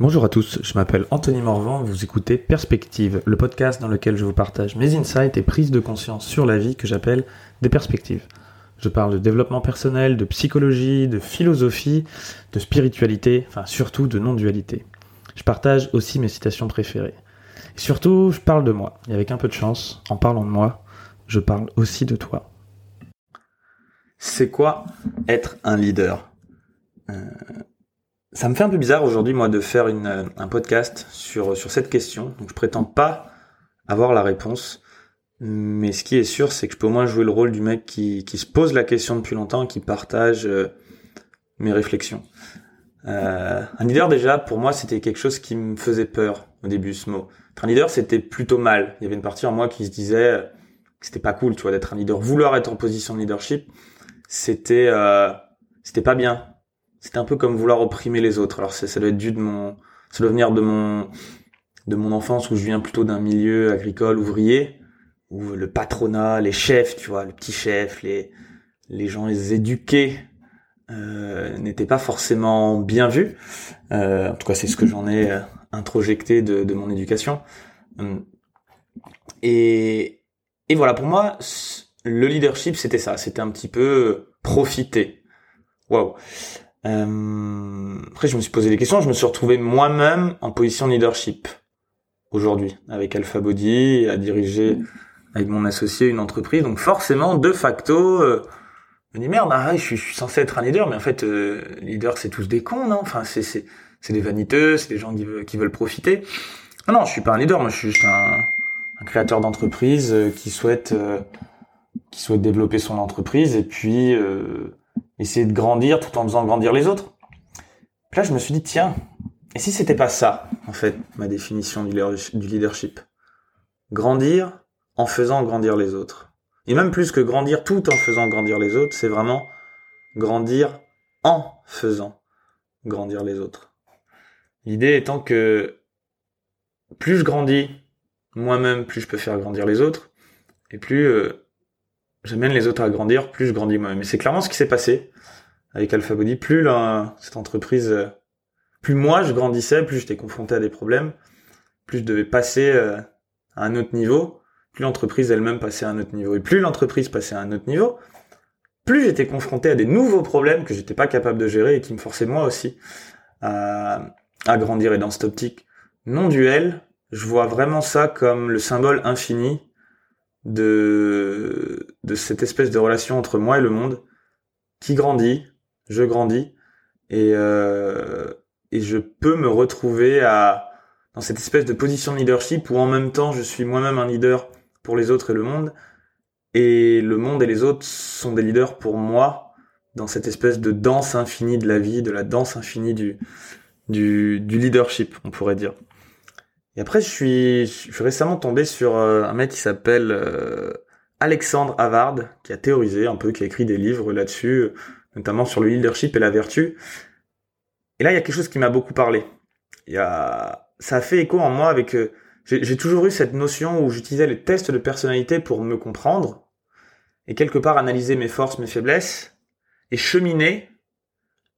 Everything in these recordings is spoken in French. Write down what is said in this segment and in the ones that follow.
Bonjour à tous, je m'appelle Anthony Morvan, vous écoutez Perspective, le podcast dans lequel je vous partage mes insights et prises de conscience sur la vie que j'appelle des perspectives. Je parle de développement personnel, de psychologie, de philosophie, de spiritualité, enfin surtout de non-dualité. Je partage aussi mes citations préférées. Et surtout, je parle de moi. Et avec un peu de chance, en parlant de moi, je parle aussi de toi. C'est quoi être un leader? Euh, ça me fait un peu bizarre aujourd'hui, moi, de faire une, euh, un podcast sur, sur cette question. Donc, je prétends pas avoir la réponse. Mais ce qui est sûr, c'est que je peux au moins jouer le rôle du mec qui, qui se pose la question depuis longtemps, qui partage euh, mes réflexions. Euh, un leader, déjà, pour moi, c'était quelque chose qui me faisait peur au début, ce mot. Être un leader, c'était plutôt mal. Il y avait une partie en moi qui se disait euh, que c'était pas cool, tu vois, d'être un leader. Vouloir être en position de leadership, c'était euh, c'était pas bien c'était un peu comme vouloir opprimer les autres. Alors ça, doit être dû de mon, ça doit venir de mon, de mon enfance où je viens plutôt d'un milieu agricole ouvrier où le patronat, les chefs, tu vois, le petit chef, les, les gens les éduqués euh, n'étaient pas forcément bien vus. Euh, en tout cas, c'est ce que j'en ai euh, introjecté de, de mon éducation. Hum. Et, et voilà, pour moi, le leadership, c'était ça. C'était un petit peu profiter. Waouh. Euh, après, je me suis posé des questions. Je me suis retrouvé moi-même en position de leadership aujourd'hui avec Alpha Body à diriger avec mon associé une entreprise. Donc forcément, de facto, euh, je me dis merde, arrête, je, suis, censé être un leader, mais en fait, euh, leader, c'est tous des cons, non? Enfin, c'est c'est c'est des vaniteux, c'est des gens qui veulent, qui veulent profiter. Non, non, je suis pas un leader. Moi, je suis juste un, un créateur d'entreprise euh, qui souhaite qui souhaite développer son entreprise et puis essayer de grandir tout en faisant grandir les autres. Là, je me suis dit, tiens, et si c'était pas ça, en fait, ma définition du leadership? Grandir en faisant grandir les autres. Et même plus que grandir tout en faisant grandir les autres, c'est vraiment grandir en faisant grandir les autres. L'idée étant que plus je grandis moi-même, plus je peux faire grandir les autres, et plus euh, j'amène les autres à grandir, plus je grandis moi-même. Et c'est clairement ce qui s'est passé avec Alpha Body. Plus cette entreprise, euh, plus moi je grandissais, plus j'étais confronté à des problèmes, plus je devais passer euh, à un autre niveau, plus l'entreprise elle-même passait à un autre niveau. Et plus l'entreprise passait à un autre niveau, plus j'étais confronté à des nouveaux problèmes que j'étais pas capable de gérer et qui me forçaient moi aussi à, à grandir. Et dans cette optique non duel, je vois vraiment ça comme le symbole infini de, de cette espèce de relation entre moi et le monde qui grandit, je grandis, et, euh, et je peux me retrouver à dans cette espèce de position de leadership où en même temps je suis moi-même un leader pour les autres et le monde, et le monde et les autres sont des leaders pour moi dans cette espèce de danse infinie de la vie, de la danse infinie du, du, du leadership, on pourrait dire. Et après, je suis, je suis récemment tombé sur euh, un mec qui s'appelle euh, Alexandre Havard, qui a théorisé un peu, qui a écrit des livres là-dessus, notamment sur le leadership et la vertu. Et là, il y a quelque chose qui m'a beaucoup parlé. Il y a, ça a fait écho en moi avec. Euh, j'ai toujours eu cette notion où j'utilisais les tests de personnalité pour me comprendre et quelque part analyser mes forces, mes faiblesses et cheminer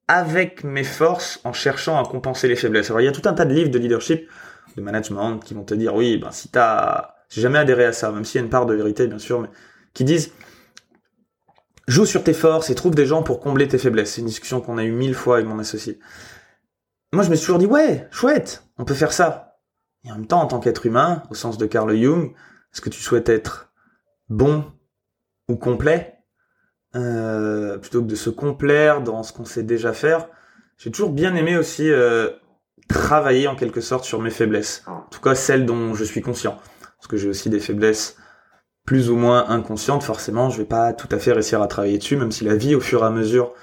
avec mes forces en cherchant à compenser les faiblesses. Alors il y a tout un tas de livres de leadership de management qui vont te dire oui, ben si t'as, j'ai jamais adhéré à ça, même s'il y a une part de vérité bien sûr, mais qui disent joue sur tes forces et trouve des gens pour combler tes faiblesses. C'est une discussion qu'on a eu mille fois avec mon associé. Moi, je me suis toujours dit ouais, chouette, on peut faire ça. Et en même temps, en tant qu'être humain, au sens de Carl Jung, est-ce que tu souhaites être bon ou complet? Euh, plutôt que de se complaire dans ce qu'on sait déjà faire J'ai toujours bien aimé aussi euh, travailler en quelque sorte sur mes faiblesses. En tout cas, celles dont je suis conscient. Parce que j'ai aussi des faiblesses plus ou moins inconscientes. Forcément, je vais pas tout à fait réussir à travailler dessus, même si la vie, au fur et à mesure,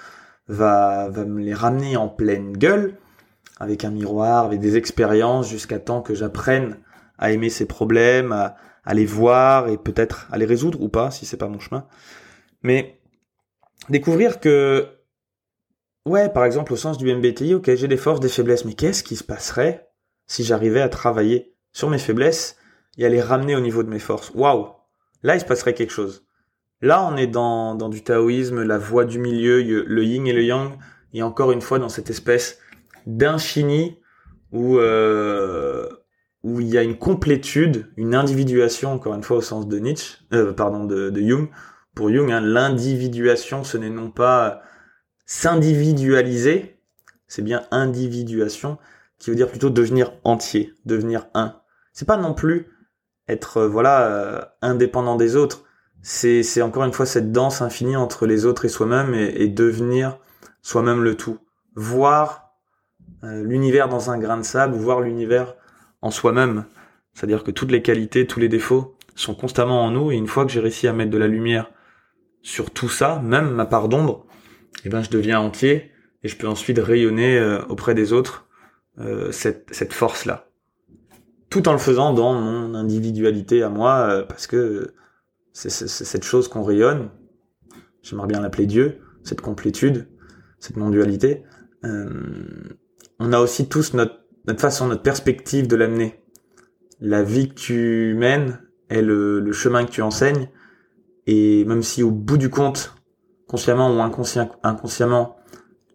va, va me les ramener en pleine gueule, avec un miroir, avec des expériences, jusqu'à temps que j'apprenne à aimer ces problèmes, à, à les voir et peut-être à les résoudre ou pas, si c'est pas mon chemin. Mais découvrir que Ouais, par exemple, au sens du MBTI, ok, j'ai des forces, des faiblesses, mais qu'est-ce qui se passerait si j'arrivais à travailler sur mes faiblesses et à les ramener au niveau de mes forces? Waouh Là, il se passerait quelque chose. Là, on est dans, dans du taoïsme, la voie du milieu, le yin et le yang, et encore une fois dans cette espèce d'infini où euh, où il y a une complétude, une individuation, encore une fois au sens de Nietzsche, euh, pardon, de, de Jung. Pour Jung, hein, l'individuation, ce n'est non pas s'individualiser, c'est bien individuation, qui veut dire plutôt devenir entier, devenir un. C'est pas non plus être euh, voilà euh, indépendant des autres. C'est c'est encore une fois cette danse infinie entre les autres et soi-même et, et devenir soi-même le tout. Voir euh, l'univers dans un grain de sable voir l'univers en soi-même. C'est-à-dire que toutes les qualités, tous les défauts sont constamment en nous et une fois que j'ai réussi à mettre de la lumière sur tout ça, même ma part d'ombre, eh ben je deviens entier et je peux ensuite rayonner euh, auprès des autres euh, cette, cette force-là. Tout en le faisant dans mon individualité à moi, euh, parce que c'est cette chose qu'on rayonne, j'aimerais bien l'appeler Dieu, cette complétude, cette non-dualité. on a aussi tous notre, notre façon, notre perspective de l'amener. La vie que tu mènes est le, le chemin que tu enseignes, et même si au bout du compte, consciemment ou inconsciemment,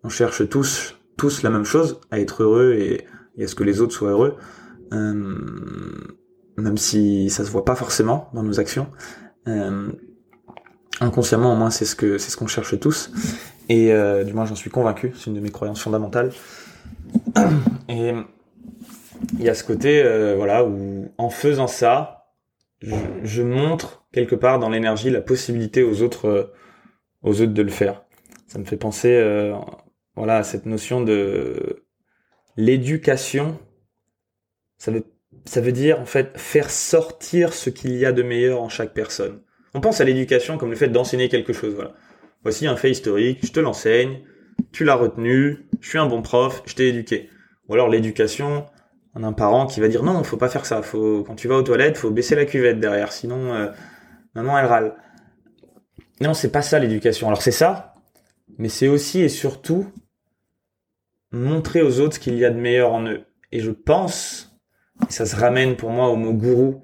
on cherche tous, tous la même chose, à être heureux et, à ce que les autres soient heureux, euh, même si ça se voit pas forcément dans nos actions. Euh, inconsciemment, au moins, c'est ce que c'est ce qu'on cherche tous. Et euh, du moins, j'en suis convaincu. C'est une de mes croyances fondamentales. Et il y a ce côté, voilà, où en faisant ça, je, je montre quelque part dans l'énergie la possibilité aux autres aux autres de le faire. Ça me fait penser euh, voilà, à cette notion de l'éducation. Ça veut, dire en fait faire sortir ce qu'il y a de meilleur en chaque personne. On pense à l'éducation comme le fait d'enseigner quelque chose. Voilà. Voici un fait historique, je te l'enseigne, tu l'as retenu, je suis un bon prof, je t'ai éduqué. Ou alors l'éducation, on a un parent qui va dire non, faut pas faire ça. Faut quand tu vas aux toilettes, faut baisser la cuvette derrière, sinon euh, maman elle râle. Non, c'est pas ça l'éducation. Alors c'est ça, mais c'est aussi et surtout montrer aux autres ce qu'il y a de meilleur en eux. Et je pense, ça se ramène pour moi au mot gourou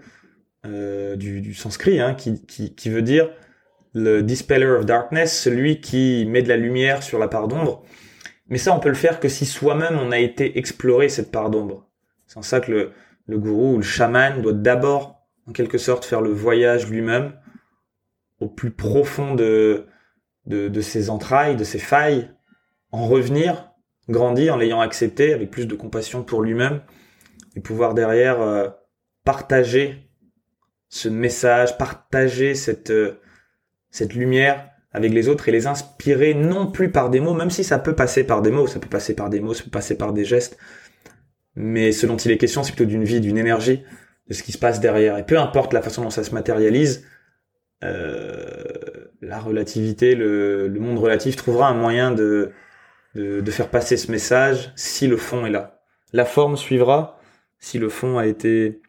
euh, du, sanskrit, hein, qui, veut dire le dispeller of darkness, celui qui met de la lumière sur la part d'ombre. Mais ça, on peut le faire que si soi-même on a été explorer cette part d'ombre. C'est en ça que le, le gourou ou le chaman doit d'abord, en quelque sorte, faire le voyage lui-même au plus profond de, de, ses entrailles, de ses failles, en revenir, grandir en l'ayant accepté avec plus de compassion pour lui-même et pouvoir derrière euh, partager ce message, partager cette, euh, cette lumière avec les autres et les inspirer non plus par des mots, même si ça peut passer par des mots, ça peut passer par des mots, ça peut passer par des gestes, mais ce dont il est question, c'est plutôt d'une vie, d'une énergie, de ce qui se passe derrière. Et peu importe la façon dont ça se matérialise, euh, la relativité, le, monde relatif trouvera un moyen de, de, faire passer ce message si le fond est là. La forme suivra si le fond a été,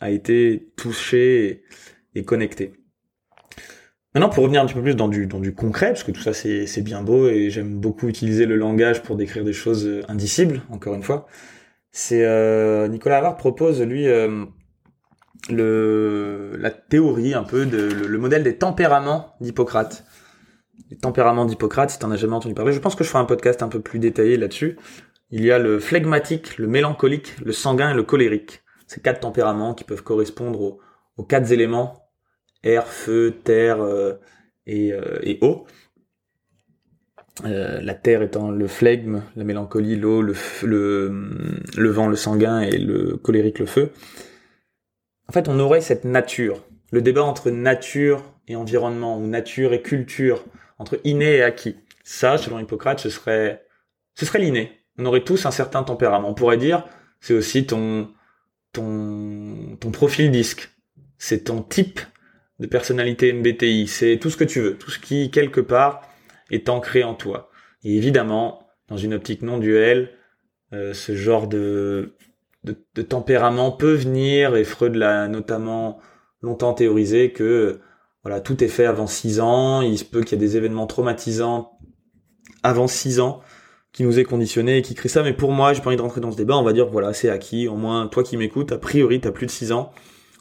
a été touché et, connecté. Maintenant, pour revenir un petit peu plus dans du, dans du concret, parce que tout ça c'est bien beau et j'aime beaucoup utiliser le langage pour décrire des choses indicibles, encore une fois, c'est euh, Nicolas Havard propose lui euh, le, la théorie un peu de le, modèle des tempéraments d'Hippocrate. Les tempéraments d'Hippocrate, si t'en as jamais entendu parler, je pense que je ferai un podcast un peu plus détaillé là-dessus. Il y a le flegmatique, le mélancolique, le sanguin et le colérique. Ces quatre tempéraments qui peuvent correspondre aux, aux quatre éléments air, feu, terre euh, et, euh, et, eau. Euh, la terre étant le flegme, la mélancolie, l'eau, le, le, le vent, le sanguin et le colérique, le feu en fait, on aurait cette nature, le débat entre nature et environnement, ou nature et culture, entre inné et acquis. Ça, selon Hippocrate, ce serait, ce serait l'inné. On aurait tous un certain tempérament. On pourrait dire, c'est aussi ton, ton, ton profil disque. C'est ton type de personnalité MBTI. C'est tout ce que tu veux. Tout ce qui, quelque part, est ancré en toi. Et évidemment, dans une optique non duelle, euh, ce genre de, de, tempérament peut venir, et Freud l'a notamment longtemps théorisé, que voilà tout est fait avant 6 ans, il se peut qu'il y ait des événements traumatisants avant 6 ans qui nous est conditionné et qui crée ça, mais pour moi, j'ai pas envie de rentrer dans ce débat, on va dire voilà, c'est acquis, au moins toi qui m'écoutes, a priori t'as plus de 6 ans,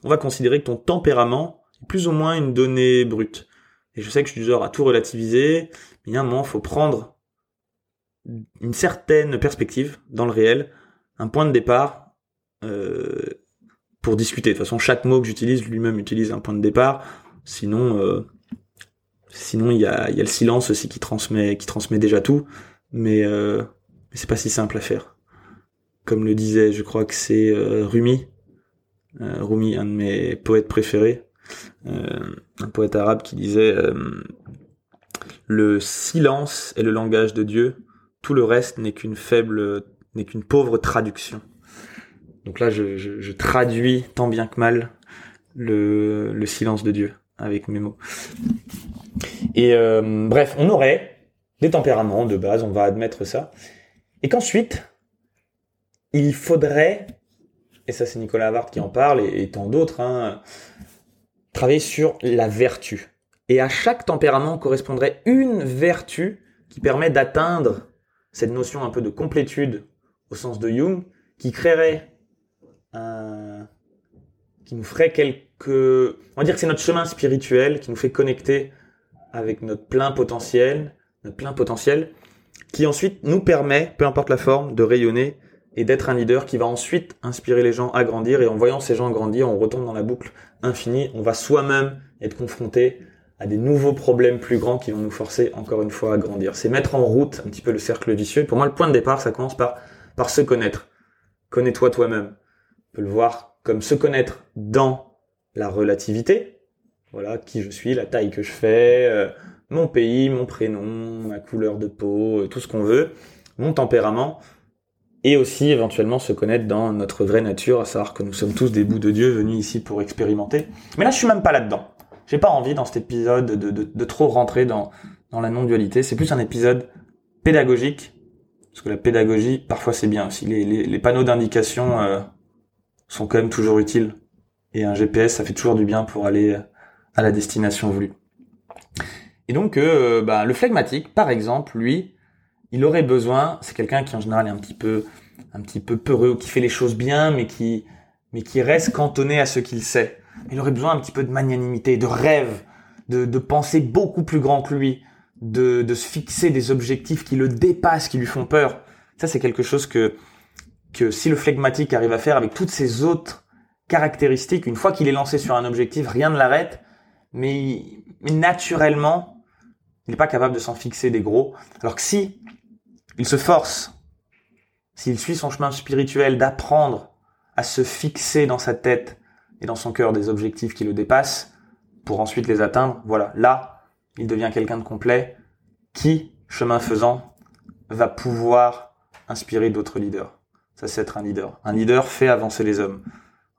on va considérer que ton tempérament est plus ou moins une donnée brute. Et je sais que je suis du genre à tout relativiser, mais il un moment, faut prendre une certaine perspective dans le réel un point de départ pour discuter. De toute façon, chaque mot que j'utilise, lui-même utilise un point de départ. Sinon, euh, sinon il y a, y a le silence aussi qui transmet, qui transmet déjà tout. Mais, euh, mais c'est pas si simple à faire. Comme le disait, je crois que c'est euh, Rumi, euh, Rumi, un de mes poètes préférés, euh, un poète arabe qui disait le silence est le langage de Dieu, tout le reste n'est qu'une faible, n'est qu'une pauvre traduction. Donc là, je, traduis tant bien que mal le, le silence de Dieu avec mes mots. Et euh, bref, on aurait des tempéraments de base, on va admettre ça, et qu'ensuite, il faudrait, et ça c'est Nicolas Havard qui en parle, et, et tant d'autres, hein, travailler sur la vertu. Et à chaque tempérament correspondrait une vertu qui permet d'atteindre cette notion un peu de complétude au sens de Jung, qui créerait un, qui nous ferait quelques, on va dire que c'est notre chemin spirituel qui nous fait connecter avec notre plein potentiel, notre plein potentiel, qui ensuite nous permet, peu importe la forme, de rayonner et d'être un leader qui va ensuite inspirer les gens à grandir. Et en voyant ces gens grandir, on retombe dans la boucle infinie. On va soi-même être confronté à des nouveaux problèmes plus grands qui vont nous forcer encore une fois à grandir. C'est mettre en route un petit peu le cercle vicieux. Pour moi, le point de départ, ça commence par, par se connaître. Connais-toi toi-même. On peut le voir comme se connaître dans la relativité. Voilà, qui je suis, la taille que je fais, euh, mon pays, mon prénom, ma couleur de peau, euh, tout ce qu'on veut, mon tempérament, et aussi éventuellement se connaître dans notre vraie nature, à savoir que nous sommes tous des bouts de Dieu venus ici pour expérimenter. Mais là, je suis même pas là-dedans. J'ai pas envie dans cet épisode de, de, de trop rentrer dans, dans la non-dualité. C'est plus un épisode pédagogique, parce que la pédagogie, parfois c'est bien aussi. Les, les, les panneaux d'indication euh, sont quand même toujours utiles. Et un GPS, ça fait toujours du bien pour aller à la destination voulue. Et donc, euh, bah, le flegmatique, par exemple, lui, il aurait besoin, c'est quelqu'un qui en général est un petit peu, un petit peu peureux, qui fait les choses bien, mais qui, mais qui reste cantonné à ce qu'il sait. Il aurait besoin un petit peu de magnanimité, de rêve, de, de penser beaucoup plus grand que lui, de, de se fixer des objectifs qui le dépassent, qui lui font peur. Ça, c'est quelque chose que, que si le flegmatique arrive à faire avec toutes ces autres caractéristiques, une fois qu'il est lancé sur un objectif, rien ne l'arrête, mais, mais naturellement, il n'est pas capable de s'en fixer des gros. Alors que si il se force, s'il suit son chemin spirituel d'apprendre à se fixer dans sa tête et dans son cœur des objectifs qui le dépassent, pour ensuite les atteindre, voilà, là, il devient quelqu'un de complet qui, chemin faisant, va pouvoir inspirer d'autres leaders. Ça, c'est être un leader. Un leader fait avancer les hommes.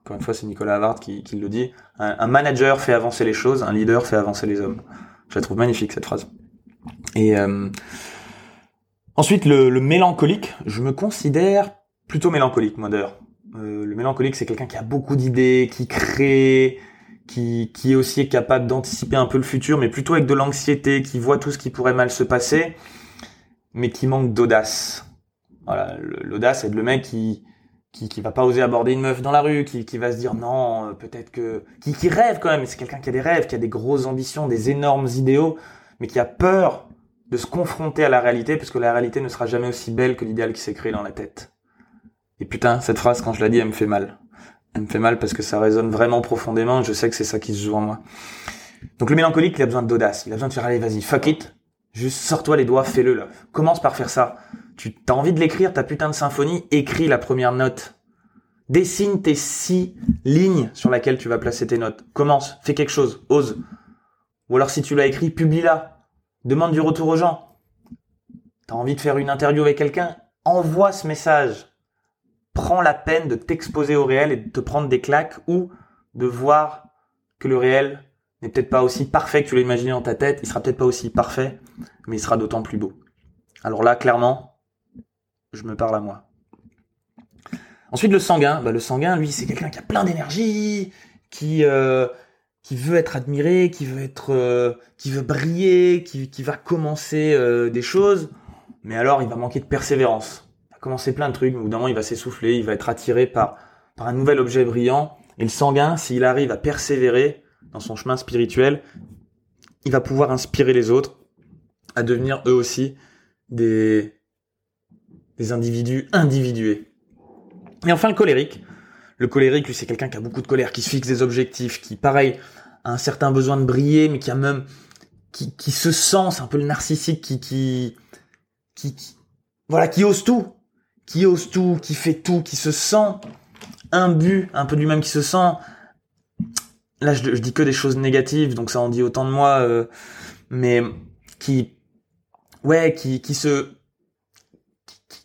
Encore une fois, c'est Nicolas Havard qui, le dit. Un, manager fait avancer les choses, un leader fait avancer les hommes. Je la trouve magnifique, cette phrase. Et euh, ensuite, le, mélancolique. Je me considère plutôt mélancolique, moi. Euh, le mélancolique, c'est quelqu'un qui a beaucoup d'idées, qui crée, qui, qui est capable d'anticiper un peu le futur, mais plutôt avec de l'anxiété, qui voit tout ce qui pourrait mal se passer, mais qui manque d'audace. Voilà, l'audace, c'est le mec qui, qui, va pas oser aborder une meuf dans la rue, qui, qui va se dire non, euh, peut-être que, qui, qui rêve quand même. C'est quelqu'un qui a des rêves, qui a des grosses ambitions, des énormes idéaux, mais qui a peur de se confronter à la réalité, parce que la réalité ne sera jamais aussi belle que l'idéal qui s'est créé dans la tête. Et putain, cette phrase, quand je la dis, elle me fait mal. Elle me fait mal parce que ça résonne vraiment profondément, je sais que c'est ça qui se joue en moi. Donc le mélancolique, il a besoin d'audace, il a besoin de faire, allez, vas-y, fuck it, juste sors-toi les doigts, fais-le là. Commence par faire ça. Tu as envie de l'écrire, ta putain de symphonie, écris la première note. Dessine tes six lignes sur laquelle tu vas placer tes notes. Commence, fais quelque chose, ose. Ou alors si tu l'as écrit, publie-la. Demande du retour aux gens. T'as envie de faire une interview avec quelqu'un? Envoie ce message. Prends la peine de t'exposer au réel et de te prendre des claques ou de voir que le réel n'est peut-être pas aussi parfait que tu l'as imaginé dans ta tête. Il sera peut-être pas aussi parfait, mais il sera d'autant plus beau. Alors là, clairement, je me parle à moi. Ensuite, le sanguin. Bah, le sanguin, lui, c'est quelqu'un qui a plein d'énergie, qui euh, qui veut être admiré, qui veut être, euh, qui veut briller, qui, qui va commencer euh, des choses, mais alors il va manquer de persévérance. Il va commencer plein de trucs, mais au moment, il va s'essouffler, il va être attiré par par un nouvel objet brillant. Et le sanguin, s'il arrive à persévérer dans son chemin spirituel, il va pouvoir inspirer les autres à devenir eux aussi des des individus individués. Et enfin le colérique. Le colérique, lui, c'est quelqu'un qui a beaucoup de colère, qui se fixe des objectifs, qui, pareil, a un certain besoin de briller, mais qui a même, qui, qui se sent, c'est un peu le narcissique, qui, qui, qui, voilà, qui ose tout, qui ose tout, qui fait tout, qui se sent imbu, un peu lui-même, qui se sent, là, je, je, dis que des choses négatives, donc ça en dit autant de moi, euh, mais qui, ouais, qui, qui se,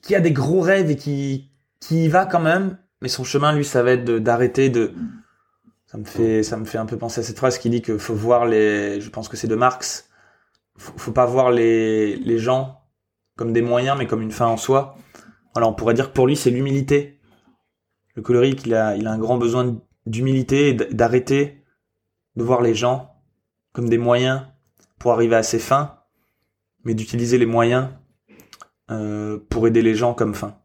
qui a des gros rêves et qui, qui y va quand même, mais son chemin, lui, ça va être d'arrêter de, ça me fait, ça me fait un peu penser à cette phrase qui dit que faut voir les, je pense que c'est de Marx, faut, faut pas voir les, les gens comme des moyens, mais comme une fin en soi. Voilà, on pourrait dire que pour lui, c'est l'humilité. Le colérique, il a, il a un grand besoin d'humilité et d'arrêter de voir les gens comme des moyens pour arriver à ses fins, mais d'utiliser les moyens euh, pour aider les gens comme fin.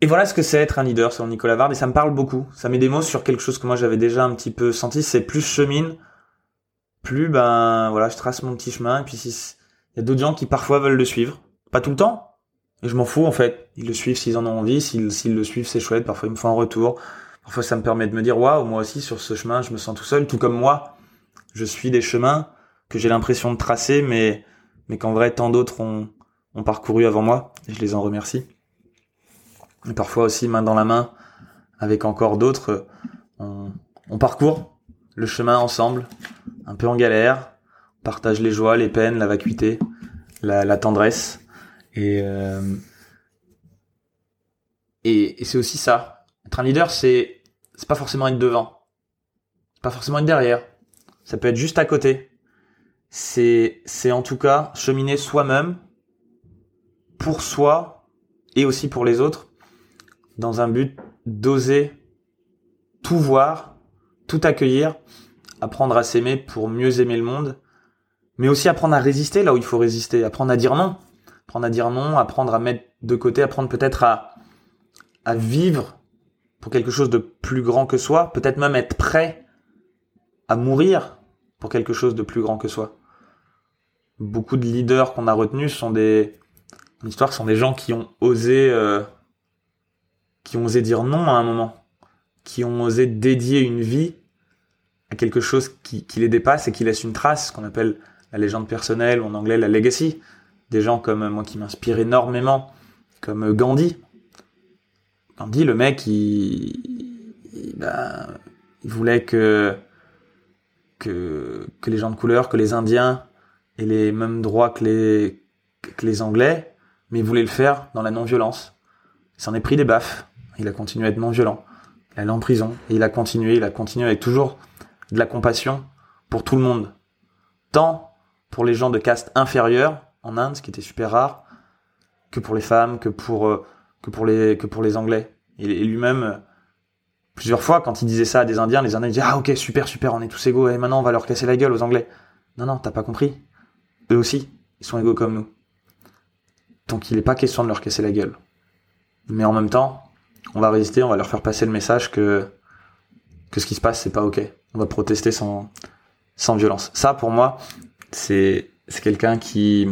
Et voilà ce que c'est être un leader sur Nicolas Vard, et ça me parle beaucoup. Ça met des mots sur quelque chose que moi j'avais déjà un petit peu senti, c'est plus je chemine, plus ben voilà, je trace mon petit chemin, et puis il y a d'autres gens qui parfois veulent le suivre. Pas tout le temps, et je m'en fous en fait. Ils le suivent s'ils en ont envie, s'ils le suivent c'est chouette, parfois ils me font un retour. Parfois, ça me permet de me dire, waouh, moi aussi, sur ce chemin, je me sens tout seul, tout comme moi. Je suis des chemins que j'ai l'impression de tracer, mais, mais qu'en vrai, tant d'autres ont, parcouru avant moi, et je les en remercie. Et parfois aussi, main dans la main, avec encore d'autres, on, parcourt le chemin ensemble, un peu en galère, on partage les joies, les peines, la vacuité, la, tendresse, et, euh, et, et c'est aussi ça, être un leader, c'est c'est pas forcément être devant, pas forcément être derrière. Ça peut être juste à côté. C'est c'est en tout cas cheminer soi-même pour soi et aussi pour les autres dans un but d'oser tout voir, tout accueillir, apprendre à s'aimer pour mieux aimer le monde, mais aussi apprendre à résister là où il faut résister, apprendre à dire non, apprendre à dire non, apprendre à mettre de côté, apprendre peut-être à à vivre pour quelque chose de plus grand que soi, peut-être même être prêt à mourir pour quelque chose de plus grand que soi. Beaucoup de leaders qu'on a retenus sont des l'histoire sont des gens qui ont osé euh, qui ont osé dire non à un moment, qui ont osé dédier une vie à quelque chose qui, les dépasse et qui laisse une trace, ce qu'on appelle la légende personnelle ou en anglais la legacy. Des gens comme moi qui m'inspirent énormément, comme Gandhi, Gandhi, le mec, il, ben, voulait que, que les gens de couleur, que les Indiens aient les mêmes droits que les, que les Anglais, mais il voulait le faire dans la non-violence. Il s'en est pris des baffes. Il a continué à être non-violent. Il allé en prison. Et il a continué, il a continué avec toujours de la compassion pour tout le monde. Tant pour les gens de caste inférieure en Inde, ce qui était super rare, que pour les femmes, que pour euh, que pour les que pour les Anglais. Et, lui-même, euh, plusieurs fois, quand il disait ça à des Indiens, les Indiens disaient ah ok super super, on est tous égaux et maintenant on va leur casser la gueule aux Anglais. Non non, t'as pas compris. Eux aussi, ils sont égaux comme nous. Donc il n'est pas question de leur casser la gueule. Mais en même temps, on va résister, on va leur faire passer le message que que ce qui se passe c'est pas ok. On va protester sans sans violence. Ça pour moi, c'est c'est quelqu'un qui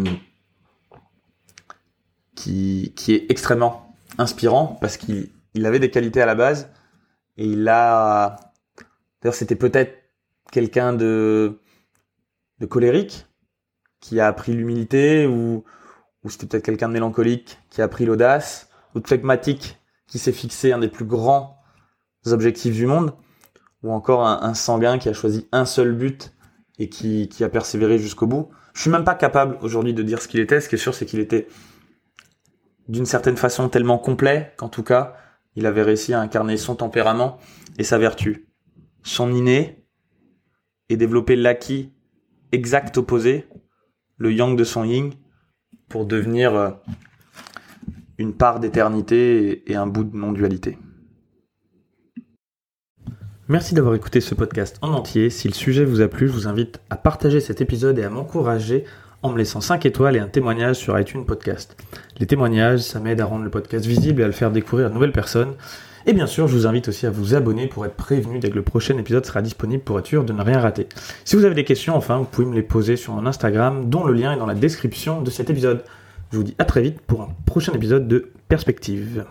qui qui est extrêmement inspirant parce qu'il il avait des qualités à la base et il a d'ailleurs c'était peut-être quelqu'un de de colérique qui a appris l'humilité ou ou c'était peut-être quelqu'un de mélancolique qui a appris l'audace ou de phlegmatique qui s'est fixé un des plus grands objectifs du monde ou encore un, un, sanguin qui a choisi un seul but et qui, qui a persévéré jusqu'au bout. Je suis même pas capable aujourd'hui de dire ce qu'il était. Ce qui est sûr, c'est qu'il était d'une certaine façon tellement complet qu'en tout cas, il avait réussi à incarner son tempérament et sa vertu, son inné, et développer l'acquis exact opposé, le yang de son yin, pour devenir euh, une part d'éternité et un bout de non-dualité. Merci d'avoir écouté ce podcast en entier. Si le sujet vous a plu, je vous invite à partager cet épisode et à m'encourager en me laissant 5 étoiles et un témoignage sur iTunes Podcast. Les témoignages, ça m'aide à rendre le podcast visible et à le faire découvrir à de nouvelles personnes. Et bien sûr, je vous invite aussi à vous abonner pour être prévenu dès que le prochain épisode sera disponible pour être sûr de ne rien rater. Si vous avez des questions, enfin, vous pouvez me les poser sur mon Instagram, dont le lien est dans la description de cet épisode. Je vous dis à très vite pour un prochain épisode de Perspective.